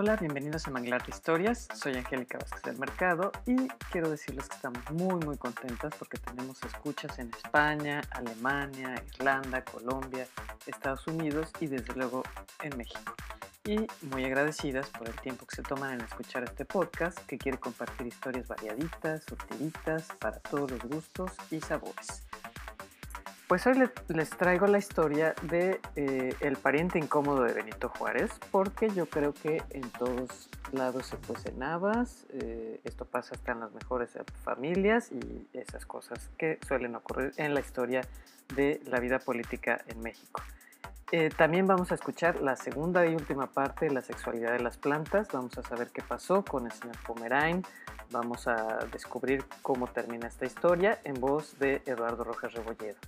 Hola, bienvenidos a Manglar de Historias. Soy Angélica Vázquez del Mercado y quiero decirles que estamos muy muy contentas porque tenemos escuchas en España, Alemania, Irlanda, Colombia, Estados Unidos y desde luego en México. Y muy agradecidas por el tiempo que se toman en escuchar este podcast que quiere compartir historias variaditas, surtiditas, para todos los gustos y sabores. Pues hoy les, traigo la historia de eh, el pariente incómodo de Benito Juárez, porque yo creo que en todos lados se cuecen habas, eh, esto pasa hasta en las mejores familias y esas cosas que suelen ocurrir en la historia de la vida política en México. Eh, también vamos a escuchar la segunda y última parte de la sexualidad de las plantas, vamos a saber qué pasó con el señor Pomerain, vamos a descubrir cómo termina esta historia en voz de Eduardo Rojas Rebolledo.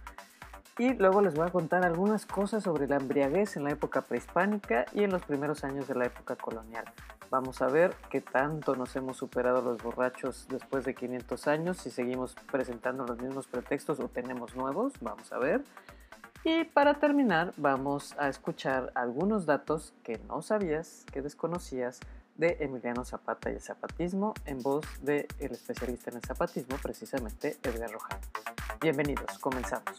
Y luego les voy a contar algunas cosas sobre la embriaguez en la época prehispánica y en los primeros años de la época colonial. Vamos a ver qué tanto nos hemos superado los borrachos después de 500 años, si seguimos presentando los mismos pretextos o tenemos nuevos, vamos a ver. Y para terminar, vamos a escuchar algunos datos que no sabías, que desconocías de Emiliano Zapata y el zapatismo en voz del especialista en el zapatismo, precisamente Edgar Rojas. Bienvenidos, comenzamos.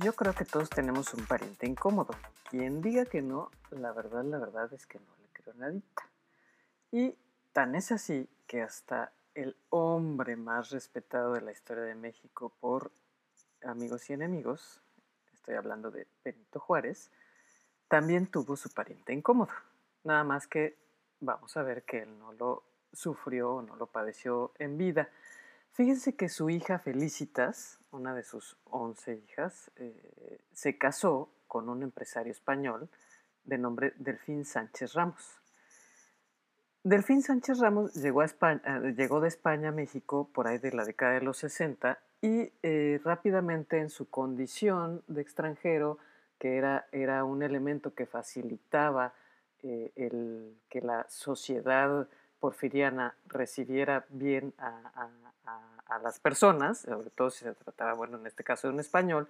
Yo creo que todos tenemos un pariente incómodo. Quien diga que no, la verdad, la verdad es que no le creo nadita. Y tan es así que hasta el hombre más respetado de la historia de México por amigos y enemigos, estoy hablando de Benito Juárez, también tuvo su pariente incómodo. Nada más que vamos a ver que él no lo sufrió o no lo padeció en vida. Fíjense que su hija Felicitas, una de sus once hijas, eh, se casó con un empresario español de nombre Delfín Sánchez Ramos. Delfín Sánchez Ramos llegó, eh, de España a México por ahí de la década de los 60 y eh, rápidamente en su condición de extranjero, que era, un elemento que facilitaba que la sociedad porfiriana recibiera bien a, las personas, sobre todo si se trataba, bueno, en este caso de un español,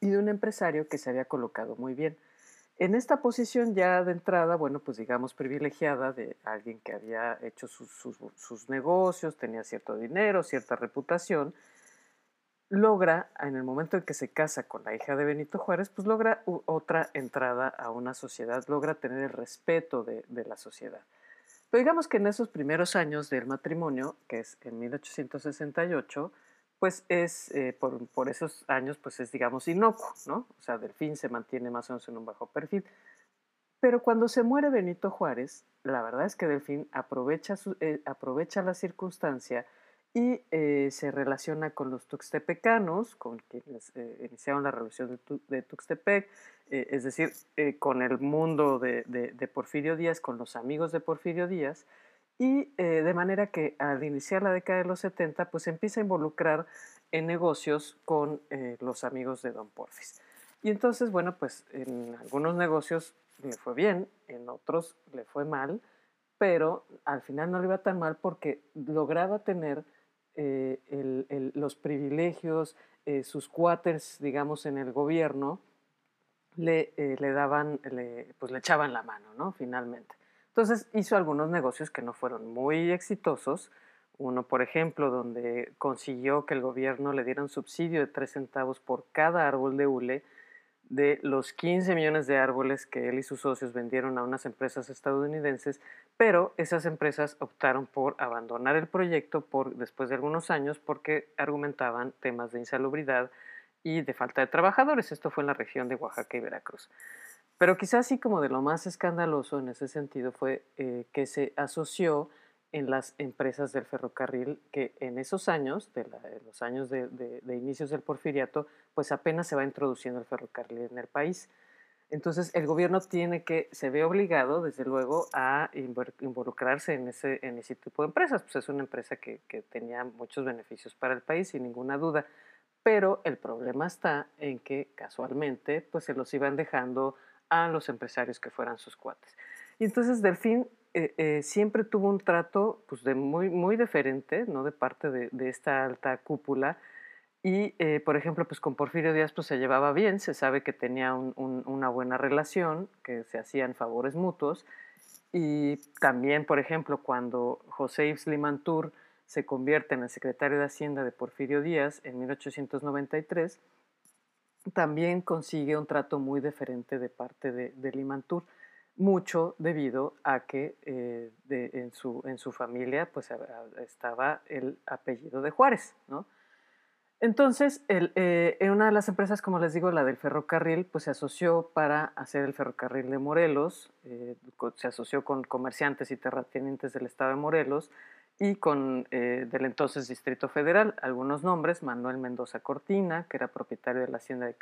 y de un empresario que se había colocado muy bien. En esta posición ya de entrada, bueno, pues digamos privilegiada de alguien que había hecho sus, negocios, tenía cierto dinero, cierta reputación, logra, en el momento en que se casa con la hija de Benito Juárez, pues logra otra entrada a una sociedad, logra tener el respeto de la sociedad. Pero digamos que en esos primeros años del matrimonio, que es en 1868, pues es, eh, por, esos años, pues es, digamos, inocuo, ¿no? O sea, Delfín se mantiene más o menos en un bajo perfil. Pero cuando se muere Benito Juárez, la verdad es que Delfín aprovecha, eh, aprovecha la circunstancia y eh, se relaciona con los tuxtepecanos, con quienes iniciaron la revolución de Tuxtepec, eh, es decir, eh, con el mundo de, Porfirio Díaz, con los amigos de Porfirio Díaz, y eh, de manera que al iniciar la década de los 70, pues empieza a involucrar en negocios con los amigos de Don Porfis. Y entonces, bueno, pues en algunos negocios le fue bien, en otros le fue mal, pero al final no le iba tan mal porque lograba tener los privilegios, sus cuates, digamos, en el gobierno, le, eh, le daban, le, pues le echaban la mano, ¿no? Finalmente. Entonces hizo algunos negocios que no fueron muy exitosos. Uno, por ejemplo, donde consiguió que el gobierno le diera un subsidio de 3 centavos por cada árbol de hule de los 15 millones de árboles que él y sus socios vendieron a unas empresas estadounidenses, pero esas empresas optaron por abandonar el proyecto por, después de algunos años porque argumentaban temas de insalubridad, y de falta de trabajadores. Esto fue en la región de Oaxaca y Veracruz. Pero quizás así como de lo más escandaloso en ese sentido fue eh, que se asoció en las empresas del ferrocarril que en esos años, de, los años de, inicios del porfiriato, pues apenas se va introduciendo el ferrocarril en el país. Entonces el gobierno tiene que, se ve obligado, desde luego, a involucrarse en ese, en ese tipo de empresas. Pues es una empresa que, que tenía muchos beneficios para el país, sin ninguna duda pero el problema está en que casualmente pues se los iban dejando a los empresarios que fueran sus cuates. Y entonces Delfín eh, eh, siempre tuvo un trato pues, de muy, muy diferente, ¿no? de parte de, esta alta cúpula, Y, eh, por ejemplo, pues con Porfirio Díaz pues, se llevaba bien, se sabe que tenía una buena relación, que se hacían favores mutuos. Y también, por ejemplo, cuando José Yves Limantour se convierte en el secretario de Hacienda de Porfirio Díaz en 1893, también consigue un trato muy diferente de parte de, de Limantour, mucho debido a que eh, en, su, en, su, familia pues, estaba el apellido de Juárez, ¿no? Entonces, eh, en una de las empresas, como les digo, la del ferrocarril, pues se asoció para hacer el ferrocarril de Morelos, eh, se asoció con comerciantes y terratenientes del estado de Morelos y con del entonces Distrito Federal. Algunos nombres, Manuel Mendoza Cortina, que era propietario de la hacienda de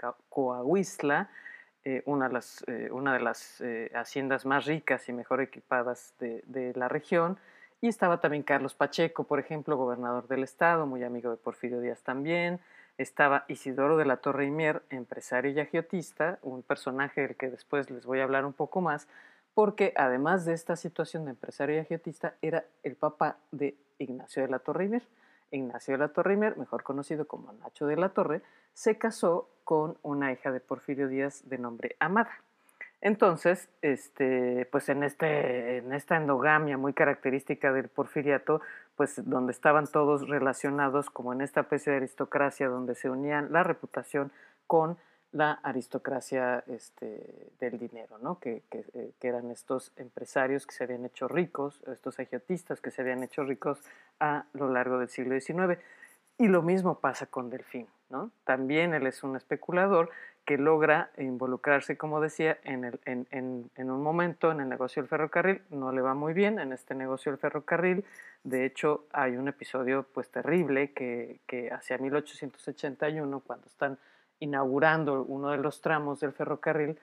De las, una de las haciendas más ricas y mejor equipadas de, la región, y estaba también Carlos Pacheco, por ejemplo, gobernador del estado, muy amigo de Porfirio Díaz también. Estaba Isidoro de la Torre Imier, empresario y agiotista, un personaje del que después les voy a hablar un poco más, porque además de esta situación de empresario y agiotista, era el papá de Ignacio de la Torre Imier. Ignacio de la Torre Imier, mejor conocido como Nacho de la Torre, se casó con una hija de Porfirio Díaz de nombre Amada. Entonces, este, pues en, este, en esta endogamia muy característica del porfiriato, pues donde estaban todos relacionados como en esta especie de aristocracia donde se unían la reputación con la aristocracia este, del dinero, ¿no? Que, eh, que, eran estos empresarios que se habían hecho ricos, estos agiotistas que se habían hecho ricos a lo largo del siglo XIX. Y lo mismo pasa con Delfín, ¿no? También él es un especulador que logra involucrarse, como decía, en, el, en, en, un momento en el negocio del ferrocarril. No le va muy bien en este negocio del ferrocarril. De hecho, hay un episodio pues terrible que, que hacia 1881, cuando están inaugurando uno de los tramos del ferrocarril,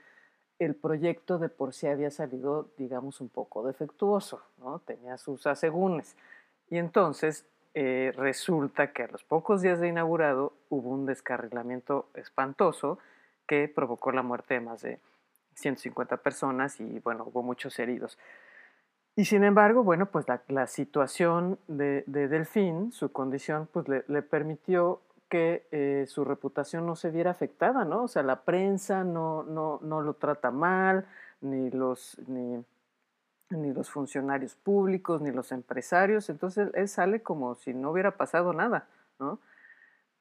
el proyecto de por sí había salido, digamos, un poco defectuoso, ¿no? tenía sus asegúnes. Y entonces eh, resulta que a los pocos días de inaugurado hubo un descarrilamiento espantoso que provocó la muerte de más de 150 personas y bueno, hubo muchos heridos. Y sin embargo, bueno, pues la, situación de, Delfín, su condición, pues le, permitió que eh, su reputación no se viera afectada, ¿no? O sea, la prensa no, no, no lo trata mal, ni los, ni, ni los funcionarios públicos, ni los empresarios, entonces él sale como si no hubiera pasado nada.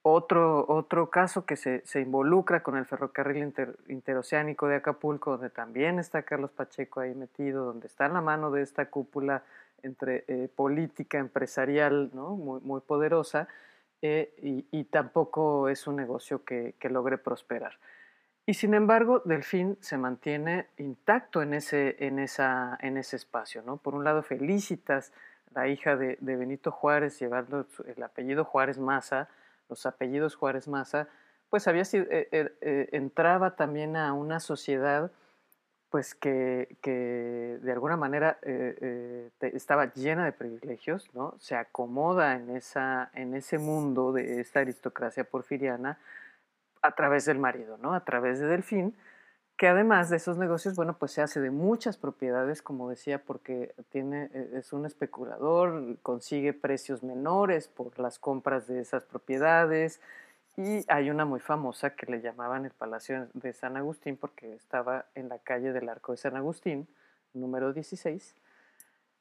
Otro, otro caso que se, se involucra con el ferrocarril interoceánico de Acapulco, donde también está Carlos Pacheco ahí metido, donde está en la mano de esta cúpula entre eh, política empresarial ¿no? muy, muy poderosa, eh, y, tampoco es un negocio que, logre prosperar. Y sin embargo, Delfín se mantiene intacto en ese, en esa, en ese espacio. ¿no? Por un lado, Felicitas, la hija de, de Benito Juárez, llevando el apellido Juárez Maza, los apellidos Juárez Maza, pues había sido, eh, eh, eh, entraba también a una sociedad pues que, que de alguna manera estaba llena de privilegios, ¿no? Se acomoda en, esa, en ese mundo de esta aristocracia porfiriana a través del marido, ¿no? A través de Delfín, que además de esos negocios, bueno, pues se hace de muchas propiedades, como decía, porque tiene, e, es un especulador, consigue precios menores por las compras de esas propiedades, y hay una muy famosa que le llamaban el Palacio de San Agustín porque estaba en la calle del Arco de San Agustín, número 16.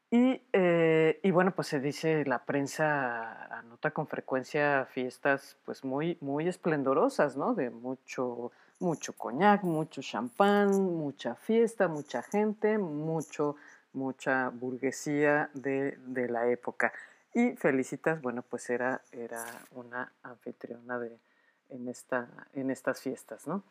Y, eh, y bueno, pues se dice, la prensa anota con frecuencia fiestas pues muy, muy esplendorosas, ¿no? De mucho mucho coñac, mucho champán, mucha fiesta, mucha gente, mucho, mucha burguesía de, la época. Y Felicitas, bueno, pues era, era una anfitriona de, en, esta, en estas fiestas, ¿no?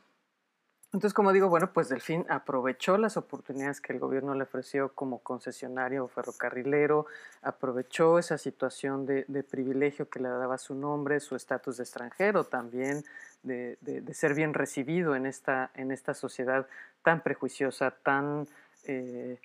Entonces, como digo, bueno, pues Delfín aprovechó las oportunidades que el gobierno le ofreció como concesionario ferrocarrilero, aprovechó esa situación de, de privilegio que le daba su nombre, su estatus de extranjero también, de, ser bien recibido en esta, en esta sociedad tan prejuiciosa, tan, eh,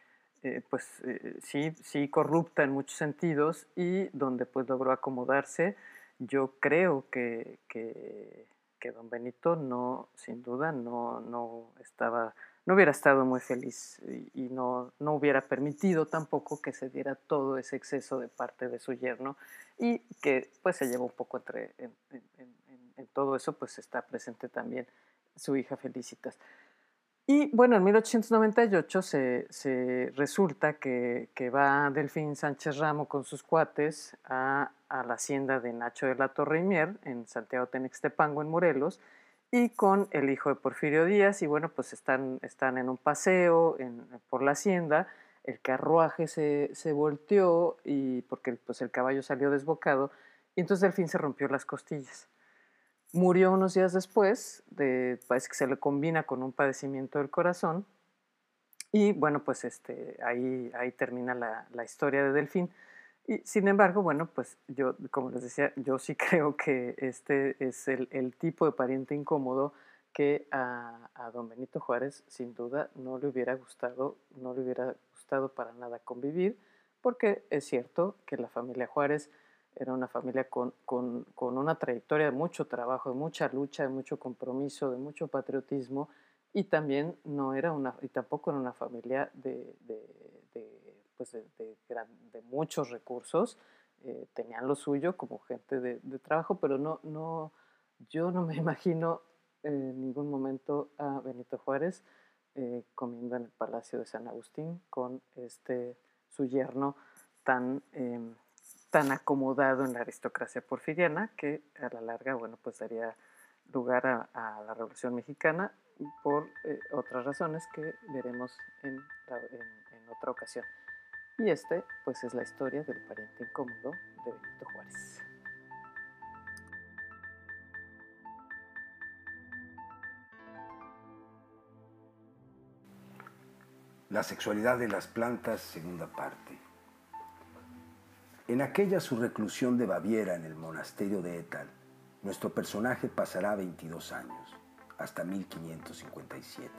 eh, pues eh, sí, sí, corrupta en muchos sentidos y donde pues logró acomodarse. Yo creo que, que, don Benito no, sin duda, no, no estaba no hubiera estado muy feliz y, no, no, hubiera permitido tampoco que se diera todo ese exceso de parte de su yerno y que pues se llevó un poco entre, todo eso pues está presente también su hija Felicitas. Y bueno, en 1898 se, resulta que, va Delfín Sánchez Ramo con sus cuates a, la hacienda de Nacho de la Torre y Mier en Santiago Tenextepango, en Morelos, y con el hijo de Porfirio Díaz, y bueno, pues están, están en un paseo por la hacienda, el carruaje se, se, volteó y porque pues el caballo salió desbocado, y entonces Delfín se rompió las costillas. Murió unos días después, de, parece que se le combina con un padecimiento del corazón. Y bueno, pues este, ahí, ahí termina la, la historia de Delfín. Y sin embargo, bueno, pues yo, como les decía, yo sí creo que este es el, el tipo de pariente incómodo que a, a, don Benito Juárez sin duda no le hubiera gustado, no le hubiera gustado para nada convivir, porque es cierto que la familia Juárez era una familia con, con, con, una trayectoria de mucho trabajo, de mucha lucha, de mucho compromiso, de mucho patriotismo, y también no era una, y tampoco era una familia de, de, de pues de, de, muchos recursos, eh, tenían lo suyo como gente de, trabajo, pero no, no, yo no me imagino en ningún momento a Benito Juárez eh, comiendo en el Palacio de San Agustín con este, su yerno tan... Eh, tan acomodado en la aristocracia porfiriana que a la larga, bueno, pues daría lugar a, la Revolución Mexicana por eh, otras razones que veremos en, otra ocasión. Y este, pues, es la historia del pariente incómodo de Benito Juárez. La sexualidad de las plantas, segunda parte. En aquella su reclusión de Baviera en el monasterio de Etal, nuestro personaje pasará 22 años, hasta 1557.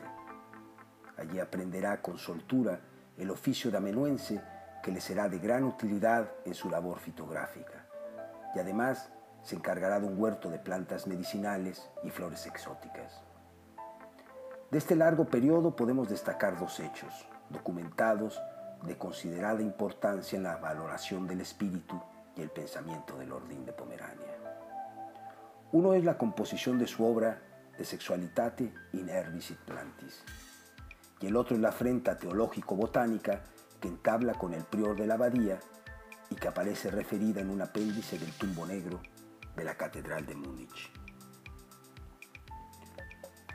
Allí aprenderá con soltura el oficio de amenuense que le será de gran utilidad en su labor fitográfica. Y además se encargará de un huerto de plantas medicinales y flores exóticas. De este largo periodo podemos destacar dos hechos, documentados de considerada importancia en la valoración del espíritu y el pensamiento del orden de Pomerania. Uno es la composición de su obra De Sexualitate in Herbis et Plantis, y el otro es la afrenta teológico-botánica que entabla con el prior de la abadía y que aparece referida en un apéndice del tumbo negro de la Catedral de Múnich.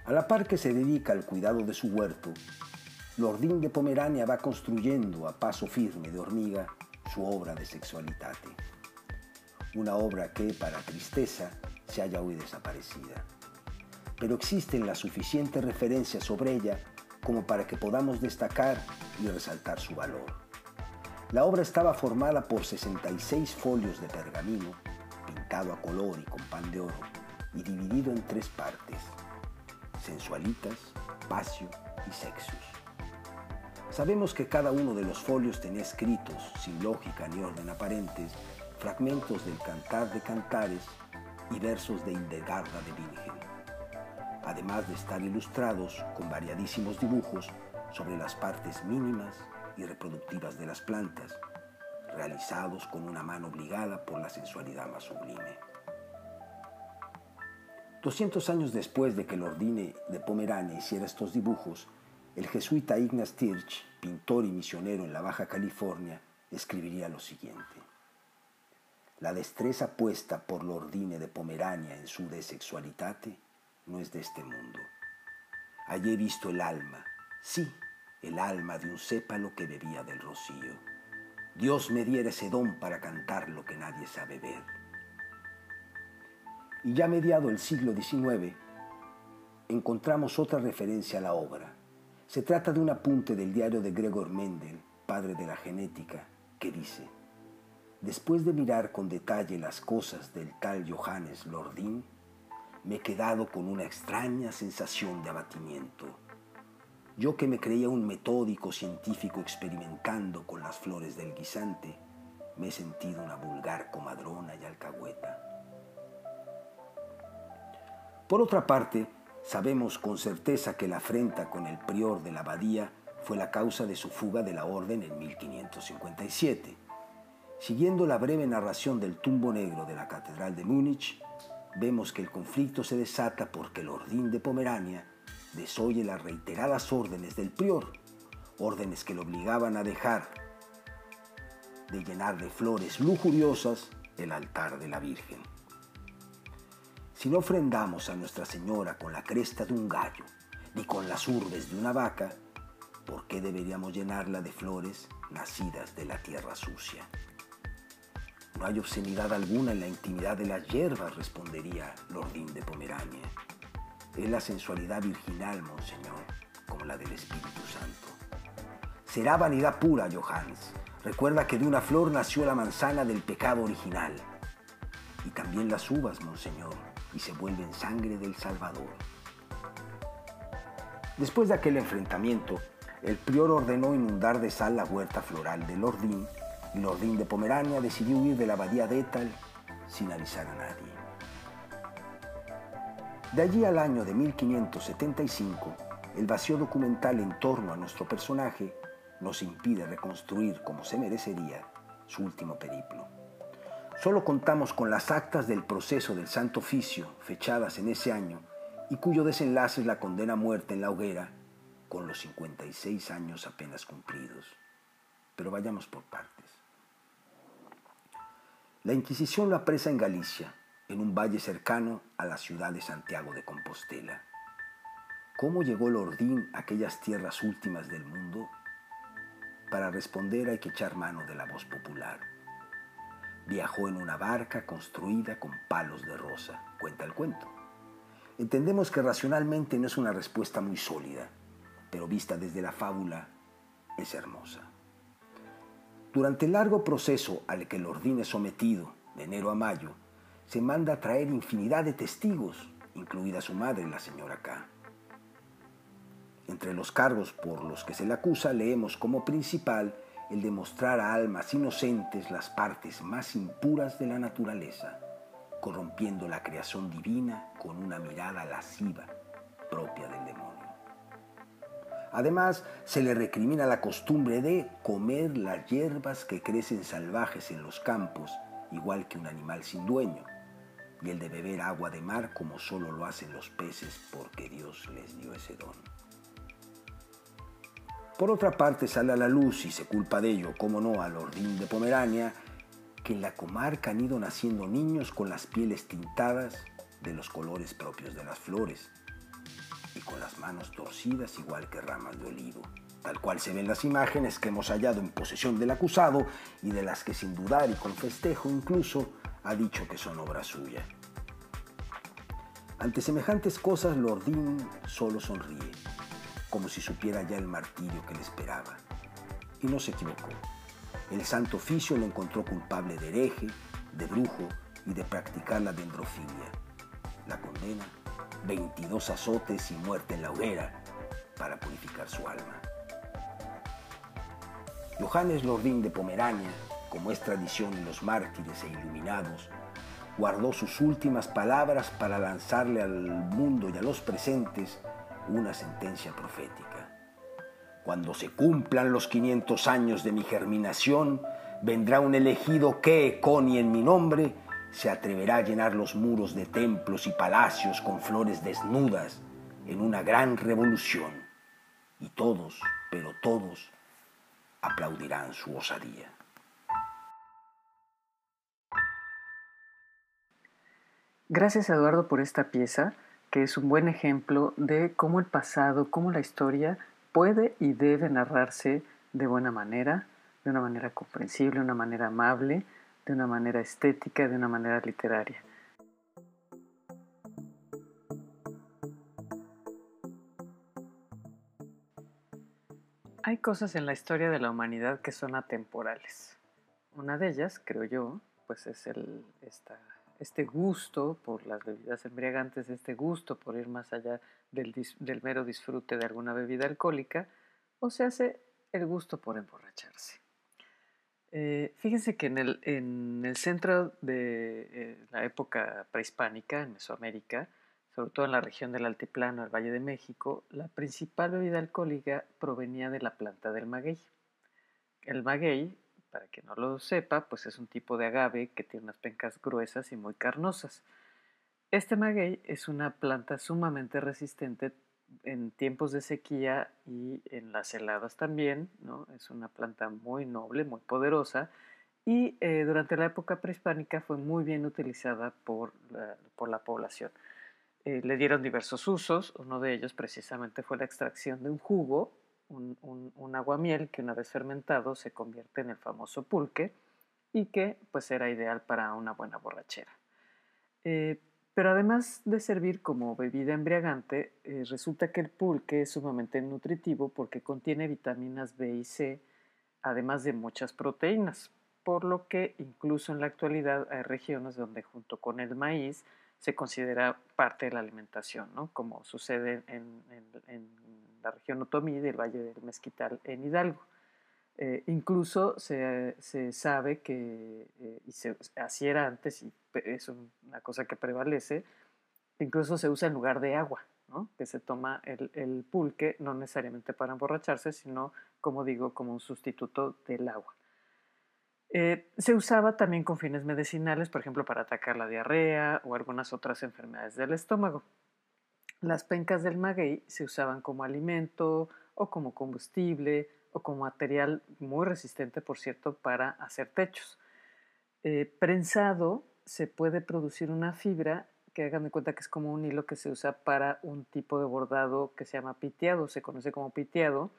A la par que se dedica al cuidado de su huerto, Lordín de Pomerania va construyendo a paso firme de hormiga su obra de sexualitate. Una obra que, para tristeza, se haya hoy desaparecida. Pero existen las suficientes referencias sobre ella como para que podamos destacar y resaltar su valor. La obra estaba formada por 66 folios de pergamino, pintado a color y con pan de oro, y dividido en tres partes, sensualitas, pasio y sexus. Sabemos que cada uno de los folios tenía escritos, sin lógica ni orden aparentes, fragmentos del Cantar de Cantares y versos de Hildegarda de Bingen, además de estar ilustrados con variadísimos dibujos sobre las partes mínimas y reproductivas de las plantas, realizados con una mano obligada por la sensualidad más sublime. 200 años después de que el Ordine de Pomerania hiciera estos dibujos, el jesuita Ignaz Tirch, pintor y misionero en la Baja California, escribiría lo siguiente. La destreza puesta por Lordine de Pomerania en su desexualitate no es de este mundo. Allí he visto el alma, sí, el alma de un sépalo que bebía del rocío. Dios me diera ese don para cantar lo que nadie sabe ver. Y ya mediado el siglo XIX, encontramos otra referencia a la obra, se trata de un apunte del diario de Gregor Mendel, padre de la genética, que dice, después de mirar con detalle las cosas del tal Johannes Lordin, me he quedado con una extraña sensación de abatimiento. Yo que me creía un metódico científico experimentando con las flores del guisante, me he sentido una vulgar comadrona y alcahueta. Por otra parte, Sabemos con certeza que la afrenta con el prior de la abadía fue la causa de su fuga de la orden en 1557. Siguiendo la breve narración del tumbo negro de la Catedral de Múnich, vemos que el conflicto se desata porque el Ordín de Pomerania desoye las reiteradas órdenes del prior, órdenes que lo obligaban a dejar de llenar de flores lujuriosas el altar de la Virgen. Si no ofrendamos a Nuestra Señora con la cresta de un gallo ni con las urbes de una vaca, ¿por qué deberíamos llenarla de flores nacidas de la tierra sucia? No hay obscenidad alguna en la intimidad de las hierbas, respondería Lordín de Pomerania. Es la sensualidad virginal, monseñor, como la del Espíritu Santo. Será vanidad pura, Johannes. Recuerda que de una flor nació la manzana del pecado original. Y también las uvas, monseñor, y se vuelven sangre del Salvador. Después de aquel enfrentamiento, el prior ordenó inundar de sal la huerta floral de Lordín y Lordín de Pomerania decidió huir de la abadía de Etal sin avisar a nadie. De allí al año de 1575, el vacío documental en torno a nuestro personaje nos impide reconstruir como se merecería su último periplo. Solo contamos con las actas del proceso del Santo Oficio fechadas en ese año y cuyo desenlace es la condena a muerte en la hoguera con los 56 años apenas cumplidos. Pero vayamos por partes. La Inquisición lo apresa en Galicia, en un valle cercano a la ciudad de Santiago de Compostela. ¿Cómo llegó el Ordín a aquellas tierras últimas del mundo? Para responder hay que echar mano de la voz popular. Viajó en una barca construida con palos de rosa, cuenta el cuento. Entendemos que racionalmente no es una respuesta muy sólida, pero vista desde la fábula es hermosa. Durante el largo proceso al que el Ordín es sometido, de enero a mayo, se manda a traer infinidad de testigos, incluida su madre, la señora K. Entre los cargos por los que se le acusa leemos como principal el de mostrar a almas inocentes las partes más impuras de la naturaleza, corrompiendo la creación divina con una mirada lasciva propia del demonio. Además, se le recrimina la costumbre de comer las hierbas que crecen salvajes en los campos, igual que un animal sin dueño, y el de beber agua de mar como solo lo hacen los peces porque Dios les dio ese don. Por otra parte, sale a la luz y se culpa de ello, como no, al Ordín de Pomerania, que en la comarca han ido naciendo niños con las pieles tintadas de los colores propios de las flores, y con las manos torcidas igual que ramas de olivo, tal cual se ven las imágenes que hemos hallado en posesión del acusado y de las que sin dudar y con festejo incluso ha dicho que son obra suya. Ante semejantes cosas, Lordín solo sonríe, como si supiera ya el martirio que le esperaba. Y no se equivocó. El santo oficio lo encontró culpable de hereje, de brujo y de practicar la dendrofilia. La condena 22 azotes y muerte en la hoguera para purificar su alma. Johannes Lordín de Pomerania, como es tradición en los mártires e iluminados, guardó sus últimas palabras para lanzarle al mundo y a los presentes una sentencia profética. Cuando se cumplan los 500 años de mi germinación, vendrá un elegido que, con y en mi nombre, se atreverá a llenar los muros de templos y palacios con flores desnudas en una gran revolución. Y todos, pero todos, aplaudirán su osadía. Gracias Eduardo por esta pieza, es un buen ejemplo de cómo el pasado, cómo la historia puede y debe narrarse de buena manera, de una manera comprensible, de una manera amable, de una manera estética, de una manera literaria. Hay cosas en la historia de la humanidad que son atemporales. Una de ellas, creo yo, pues es el, este gusto por las bebidas embriagantes, este gusto por ir más allá del, mero disfrute de alguna bebida alcohólica, o se hace el gusto por emborracharse. Eh, fíjense que en el, en el centro de eh, la época prehispánica, en Mesoamérica, sobre todo en la región del Altiplano, el Valle de México, la principal bebida alcohólica provenía de la planta del maguey. El maguey, para que no lo sepa, pues es un tipo de agave que tiene unas pencas gruesas y muy carnosas. Este maguey es una planta sumamente resistente en tiempos de sequía y en las heladas también, ¿no? Es una planta muy noble, muy poderosa y eh, durante la época prehispánica fue muy bien utilizada por la, por la población. Eh, le dieron diversos usos, uno de ellos precisamente fue la extracción de un jugo, un, un, aguamiel que una vez fermentado se convierte en el famoso pulque y que pues era ideal para una buena borrachera. Eh, pero además de servir como bebida embriagante, eh, resulta que el pulque es sumamente nutritivo porque contiene vitaminas B y C, además de muchas proteínas, por lo que incluso en la actualidad hay regiones donde junto con el maíz se considera parte de la alimentación, ¿no? como sucede en, la región Otomí del Valle del Mezquital en Hidalgo. Eh, incluso se, sabe que, eh, y se, así era antes, y es una cosa que prevalece, incluso se usa en lugar de agua, ¿no? que se toma el, pulque no necesariamente para emborracharse, sino, como digo, como un sustituto del agua. Eh, se usaba también con fines medicinales, por ejemplo, para atacar la diarrea o algunas otras enfermedades del estómago. Las pencas del maguey se usaban como alimento o como combustible o como material muy resistente, por cierto, para hacer techos. Eh, prensado se puede producir una fibra que hagan de cuenta que es como un hilo que se usa para un tipo de bordado que se llama piteado, se conoce como piteado.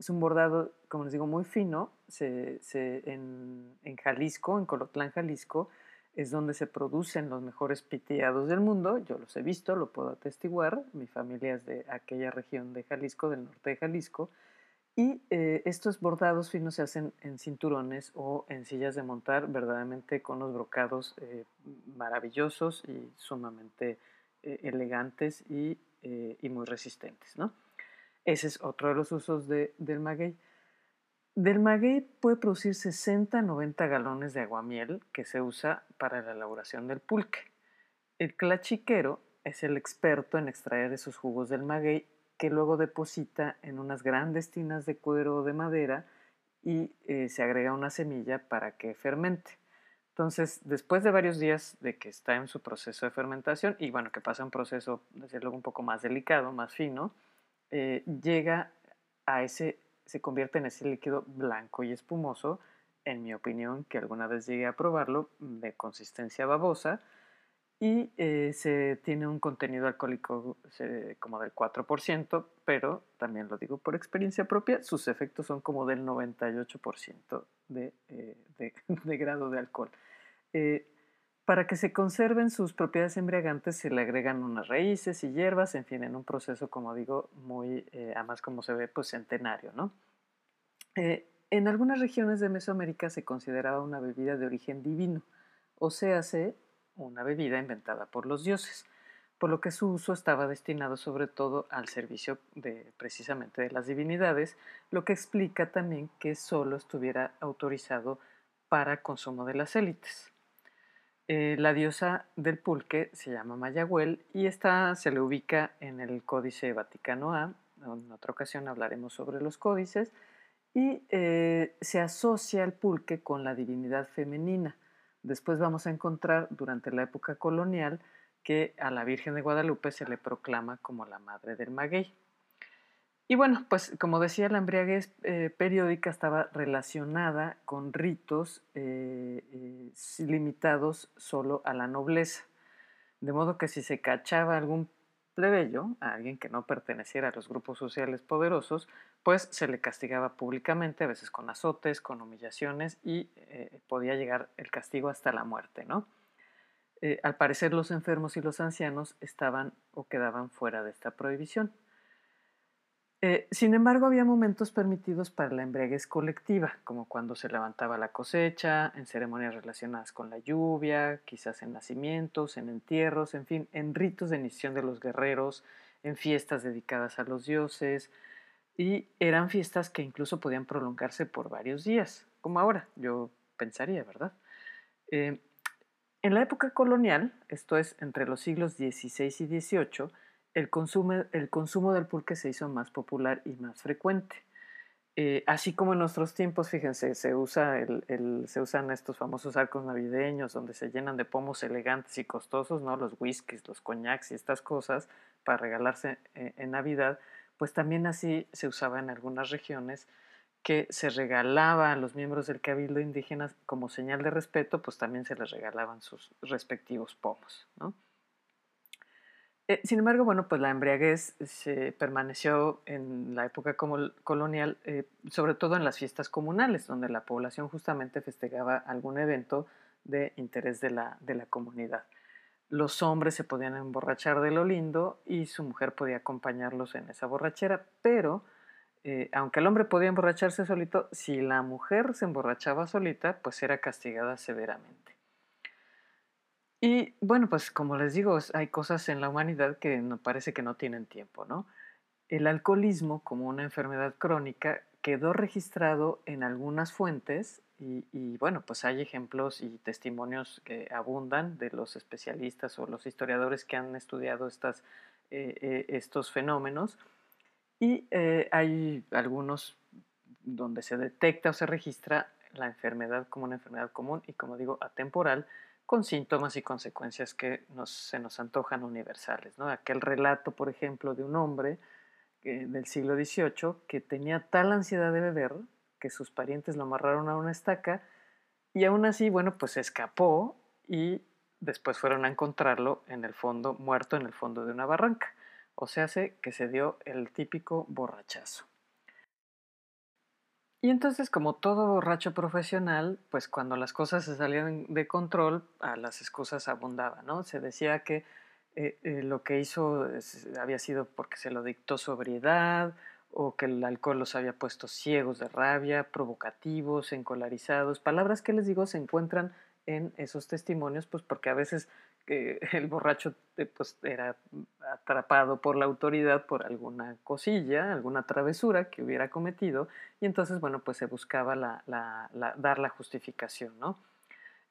Es un bordado, como les digo, muy fino. Se, en, Jalisco, en Colotlán, Jalisco, es donde se producen los mejores piteados del mundo. Yo los he visto, lo puedo atestiguar. Mi familia es de aquella región de Jalisco, del norte de Jalisco. Y eh, estos bordados finos se hacen en cinturones o en sillas de montar, verdaderamente con los brocados eh, maravillosos y sumamente eh, elegantes y, muy resistentes. ¿no? Ese es otro de los usos del maguey. Del maguey puede producir 60-90 galones de aguamiel que se usa para la elaboración del pulque. El clachiquero es el experto en extraer esos jugos del maguey que luego deposita en unas grandes tinas de cuero o de madera y eh, se agrega una semilla para que fermente. Entonces, después de varios días de que está en su proceso de fermentación, y bueno, que pasa un proceso, desde luego, un poco más delicado, más fino, eh, llega a ese, se convierte en ese líquido blanco y espumoso, en mi opinión, que alguna vez llegué a probarlo, de consistencia babosa, y eh, se tiene un contenido alcohólico como del 4%, pero también lo digo por experiencia propia, sus efectos son como del 98% de, eh, de, grado de alcohol. Eh, para que se conserven sus propiedades embriagantes se le agregan unas raíces y hierbas, en fin, en un proceso, como digo, muy, además como se ve, pues centenario, ¿no? en algunas regiones de Mesoamérica se consideraba una bebida de origen divino, o sea, se una bebida inventada por los dioses, por lo que su uso estaba destinado sobre todo al servicio de precisamente de las divinidades, lo que explica también que solo estuviera autorizado para consumo de las élites. Eh, la diosa del pulque se llama Mayagüel y esta se le ubica en el Códice Vaticano A. En otra ocasión hablaremos sobre los códices. Y eh, se asocia el pulque con la divinidad femenina, Después vamos a encontrar durante la época colonial que a la Virgen de Guadalupe se le proclama como la madre del maguey. Y bueno, pues como decía, la embriaguez eh, periódica estaba relacionada con ritos eh, eh, limitados solo a la nobleza. De modo que si se cachaba algún plebeyo, a alguien que no perteneciera a los grupos sociales poderosos, pues se le castigaba públicamente, a veces con azotes, con humillaciones y podía llegar el castigo hasta la muerte, ¿no? Al parecer los enfermos y los ancianos estaban o quedaban fuera de esta prohibición. Eh, sin embargo, había momentos permitidos para la embriaguez colectiva, como cuando se levantaba la cosecha, en ceremonias relacionadas con la lluvia, quizás en nacimientos, en entierros, en fin, en ritos de iniciación de los guerreros, en fiestas dedicadas a los dioses, y eran fiestas que incluso podían prolongarse por varios días, como ahora, yo pensaría, ¿verdad? Eh, en la época colonial, esto es entre los siglos XVI y XVIII, el consumo, el consumo del pulque se hizo más popular y más frecuente. Eh, así como en nuestros tiempos, fíjense, se, usa el, se usan estos famosos arcos navideños donde se llenan de pomos elegantes y costosos, ¿no? Los whiskies, los coñacs y estas cosas para regalarse eh, en Navidad, pues también así se usaba en algunas regiones que se regalaba a los miembros del cabildo indígena como señal de respeto, pues también se les regalaban sus respectivos pomos, ¿no? Eh, sin embargo, bueno, pues la embriaguez se permaneció en la época colonial, eh, sobre todo en las fiestas comunales, donde la población justamente festejaba algún evento de interés de la, de la comunidad. Los hombres se podían emborrachar de lo lindo y su mujer podía acompañarlos en esa borrachera, pero eh, aunque el hombre podía emborracharse solito, si la mujer se emborrachaba solita, pues era castigada severamente. Y bueno, pues como les digo, hay cosas en la humanidad que no, parece que no tienen tiempo, ¿no? El alcoholismo como una enfermedad crónica quedó registrado en algunas fuentes y, bueno, pues hay ejemplos y testimonios que abundan de los especialistas o los historiadores que han estudiado estas, eh, eh, estos fenómenos y eh, hay algunos donde se detecta o se registra la enfermedad como una enfermedad común y como digo atemporal con síntomas y consecuencias que se nos antojan universales. ¿no? Aquel relato, por ejemplo, de un hombre eh, del siglo XVIII que tenía tal ansiedad de beber que sus parientes lo amarraron a una estaca y aún así, bueno, pues escapó y después fueron a encontrarlo en el fondo, muerto en el fondo de una barranca. O sea, que se dio el típico borrachazo. Y entonces, como todo borracho profesional, pues cuando las cosas se salían de control, a las excusas abundaban, ¿no? Se decía que eh, eh, lo que hizo había sido porque se lo dictó sobriedad, o que el alcohol los había puesto ciegos de rabia, provocativos, encolarizados. Palabras que les digo se encuentran en esos testimonios, pues porque a veces que el borracho eh, pues, era atrapado por la autoridad por alguna cosilla, alguna travesura que hubiera cometido, y entonces, bueno, pues se buscaba la, dar la justificación, ¿no?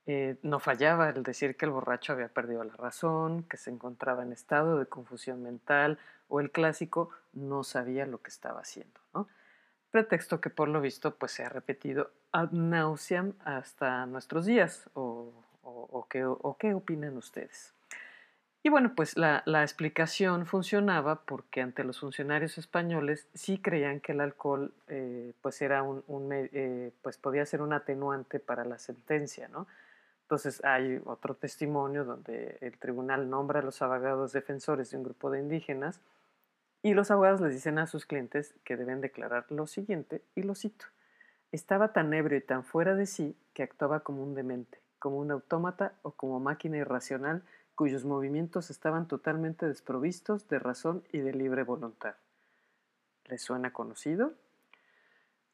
Eh, no fallaba el decir que el borracho había perdido la razón, que se encontraba en estado de confusión mental, o el clásico no sabía lo que estaba haciendo, ¿no? Pretexto que por lo visto pues se ha repetido ad nauseam hasta nuestros días, o o, qué, opinan ustedes. Y bueno, pues la, explicación funcionaba porque ante los funcionarios españoles sí creían que el alcohol eh, pues era un, eh, pues podía ser un atenuante para la sentencia, ¿no? Entonces hay otro testimonio donde el tribunal nombra a los abogados defensores de un grupo de indígenas y los abogados les dicen a sus clientes que deben declarar lo siguiente, y lo cito, estaba tan ebrio y tan fuera de sí que actuaba como un demente como un autómata o como máquina irracional cuyos movimientos estaban totalmente desprovistos de razón y de libre voluntad. ¿Les suena conocido?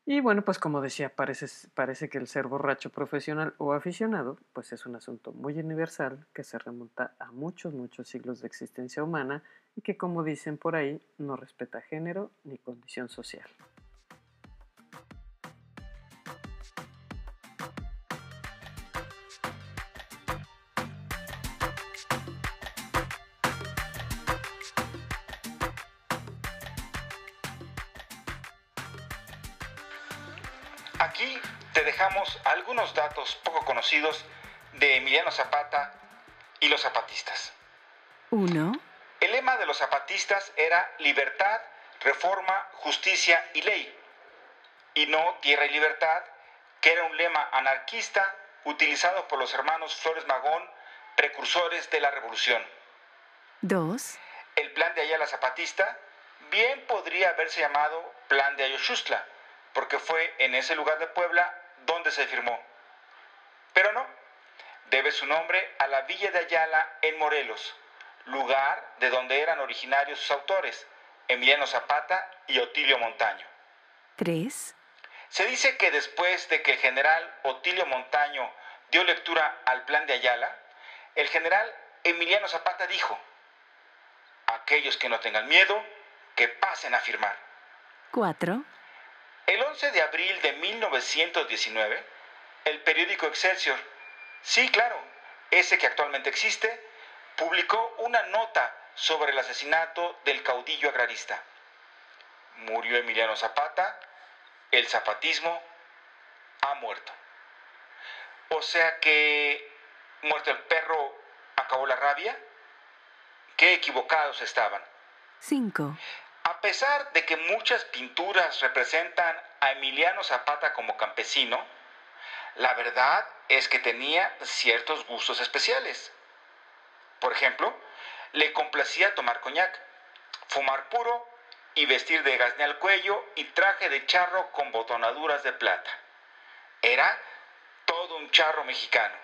Y bueno, pues como decía, parece, parece que el ser borracho profesional o aficionado, pues es un asunto muy universal que se remonta a muchos, muchos siglos de existencia humana y que como dicen por ahí, no respeta género ni condición social. Algunos datos poco conocidos de Emiliano Zapata y los zapatistas. 1. El lema de los zapatistas era libertad, reforma, justicia y ley, y no tierra y libertad, que era un lema anarquista utilizado por los hermanos Flores Magón, precursores de la revolución. 2. El plan de Ayala Zapatista bien podría haberse llamado Plan de Ayoshustla, porque fue en ese lugar de Puebla donde se firmó. Pero no, debe su nombre a la villa de Ayala en Morelos, lugar de donde eran originarios sus autores, Emiliano Zapata y Otilio Montaño. 3. Se dice que después de que el general Otilio Montaño dio lectura al plan de Ayala, el general Emiliano Zapata dijo, aquellos que no tengan miedo, que pasen a firmar. 4. El 11 de abril de 1919, el periódico Excelsior, sí, claro, ese que actualmente existe, publicó una nota sobre el asesinato del caudillo agrarista. Murió Emiliano Zapata el zapatismo ha muerto. O sea que, muerto el perro, acabó la rabia. Qué equivocados estaban. 5, A pesar de que muchas pinturas representan a Emiliano Zapata como campesino, la verdad es que tenía ciertos gustos especiales. Por ejemplo, le complacía tomar coñac, fumar puro y vestir de gazné al cuello y traje de charro con botonaduras de plata. Era todo un charro mexicano.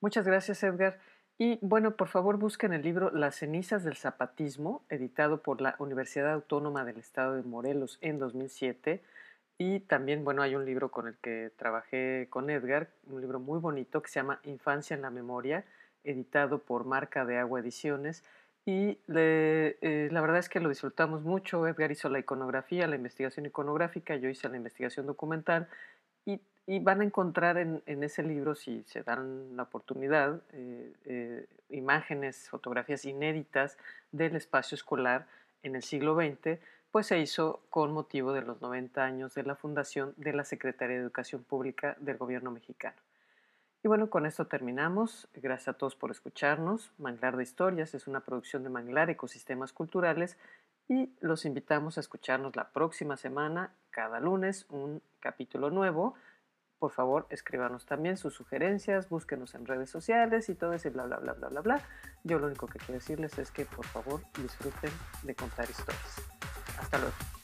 Muchas gracias, Edgar. Y bueno, por favor busquen el libro Las cenizas del zapatismo, editado por la Universidad Autónoma del Estado de Morelos en 2007. Y también, bueno, hay un libro con el que trabajé con Edgar, un libro muy bonito que se llama Infancia en la Memoria, editado por Marca de Agua Ediciones. Y eh, la verdad es que lo disfrutamos mucho. Edgar hizo la iconografía, la investigación iconográfica, yo hice la investigación documental. Y, van a encontrar en, en ese libro, si se dan la oportunidad, eh, eh, imágenes, fotografías inéditas del espacio escolar en el siglo XX, pues se hizo con motivo de los 90 años de la fundación de la Secretaría de Educación Pública del Gobierno mexicano. Y bueno, con esto terminamos. Gracias a todos por escucharnos. Manglar de Historias es una producción de Manglar Ecosistemas Culturales y los invitamos a escucharnos la próxima semana, cada lunes, un capítulo nuevo. Por favor, escríbanos también sus sugerencias, búsquenos en redes sociales y todo ese bla, bla, bla, bla, bla, bla. Yo lo único que quiero decirles es que por favor disfruten de contar historias. Hasta luego.